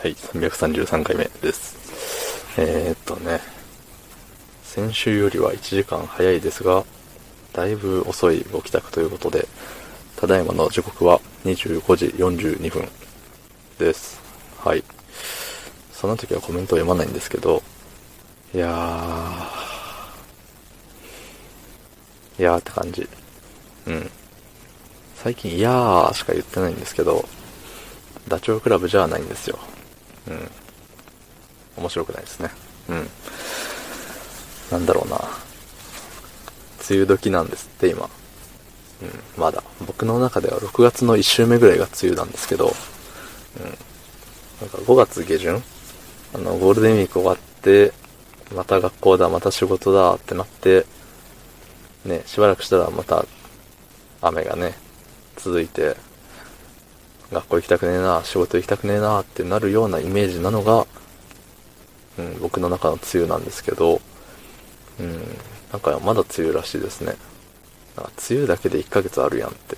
はい、333回目です。えー、っとね、先週よりは1時間早いですが、だいぶ遅いご帰宅ということで、ただいまの時刻は25時42分です。はい。その時はコメントを読まないんですけど、いやー、いやーって感じ。うん。最近、いやーしか言ってないんですけど、ダチョウ倶楽部じゃないんですよ。うん。面白くないですね。うん。なんだろうな。梅雨時なんですって、今。うん、まだ。僕の中では6月の1週目ぐらいが梅雨なんですけど、うん。なんか5月下旬？あの、ゴールデンウィーク終わって、また学校だ、また仕事だってなって、ね、しばらくしたらまた雨がね、続いて、学校行きたくねえな、仕事行きたくねえなってなるようなイメージなのが、うん、僕の中の梅雨なんですけど、うん、なんかまだ梅雨らしいですね。なんか梅雨だけで1ヶ月あるやんって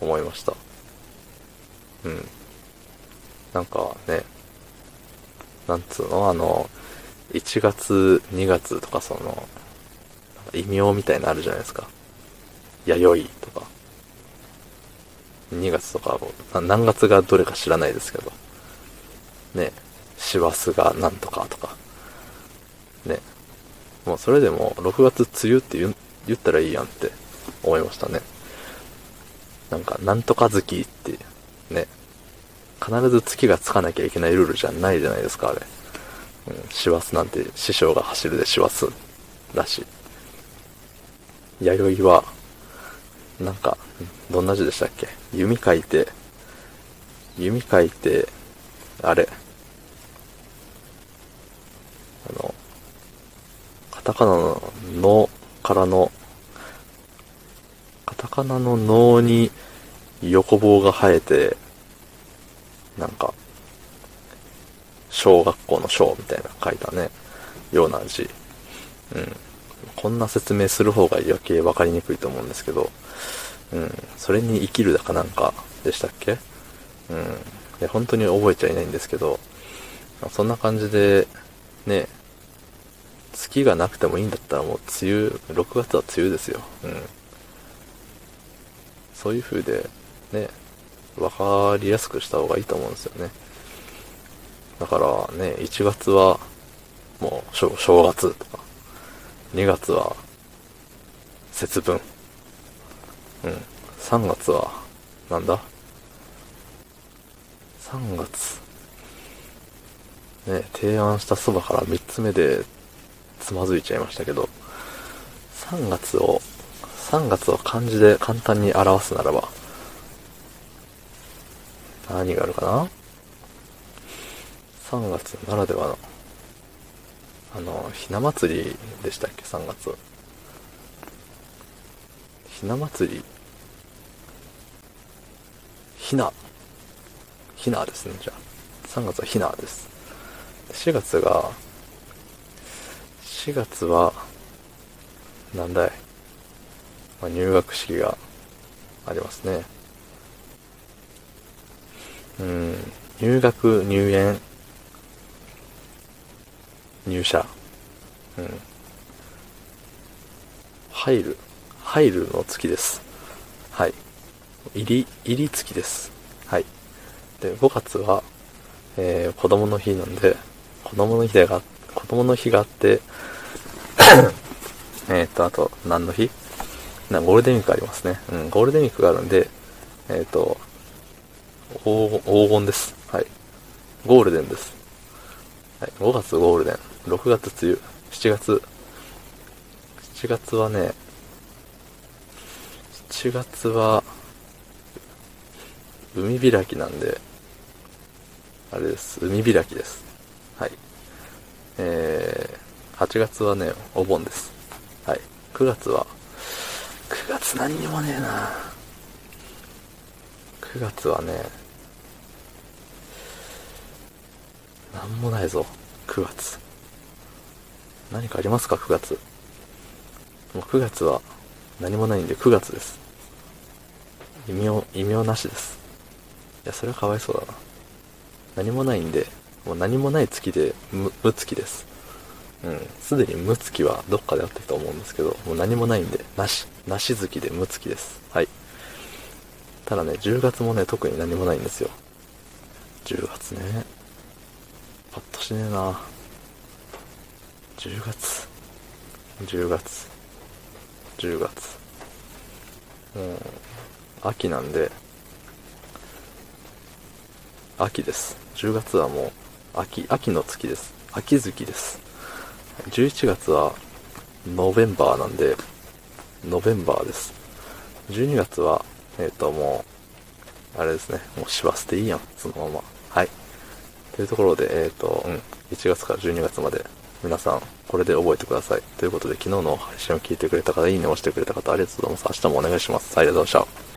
思いました。うん。なんかね、なんつうのあの、1月、2月とかその、異名みたいなのあるじゃないですか。弥生とか。2月とか何月がどれか知らないですけど。ね、師走がなんとかとか。ね。もうそれでも6月梅雨って言言ったらいいやんって思いましたね。なんか、なんとか月って、ね。必ず月がつかなきゃいけないルールじゃないじゃないですか、あれ。うん、師走なんて師匠が走るで師走だし。弥生は、なんか、どんな字でしたっけ？弓書いて、弓書いて、あれ、あの、カタカナののからの、カタカナののに横棒が生えて、なんか、小学校の小みたいな書いたね、ような字。うん。こんな説明する方が余計分かりにくいと思うんですけど、うん。それに生きるだかなんかでしたっけ？うん。いや、本当に覚えちゃいないんですけど、そんな感じで、ね、月がなくてもいいんだったらもう梅雨、6月は梅雨ですよ。うん。そういう風で、ね、分かりやすくした方がいいと思うんですよね。だからね、1月はもう正正月とか、2月は節分。うん。3月は、なんだ ?3 月。ね、提案したそばから3つ目でつまずいちゃいましたけど、3月を、3月を漢字で簡単に表すならば、何があるかな ?3 月ならではの、あの、ひな祭りでしたっけ ?3 月。ひな祭りひな。ひなですね、じゃあ。3月はひなです。4月が、4月は、なんだい。まあ、入学式がありますね。うん、入学、入園、入社、うん。入る、入るの月です。はい。入り、入り月です。はい。で、5月は、えー、子供の日なんで、子供の日が、子供の日があって、えっと、あと、何の日？なゴールデンウィークありますね。うん、ゴールデンウィークがあるんで、えっ、と、黄金です。はい。ゴールデンです。はい。5月ゴールデン。6月梅雨。7月。7月はね、7月は、海開きなんで、あれです。海開きです。はい。えー、8月はね、お盆です。はい。9月は、9月何にもねえな9月はね、なんもないぞ、9月。何かありますか、9月。もう9月は何もないんで9月です。異名、異名なしです。いや、それはかわいそうだな。何もないんで、もう何もない月で無、無月です。うん。すでに無月はどっかであったと思うんですけど、もう何もないんで、なし、なし月で無月です。はい。ただね、10月もね、特に何もないんですよ。10月ね。パッとしねえな。10月。10月。10月。もう、秋なんで、秋です。10月はもう、秋、秋の月です。秋月です。11月は、ノベンバーなんで、ノベンバーです。12月は、えっ、と、もう、あれですね、もう師走でいいやん、そのまま。はい。というところで、えっ、と、うん、1月から12月まで、皆さん、これで覚えてください。ということで、昨日の配信を聞いてくれた方、いいねを押してくれた方、ありがとうございます。明日もお願いします。ありがとうございました。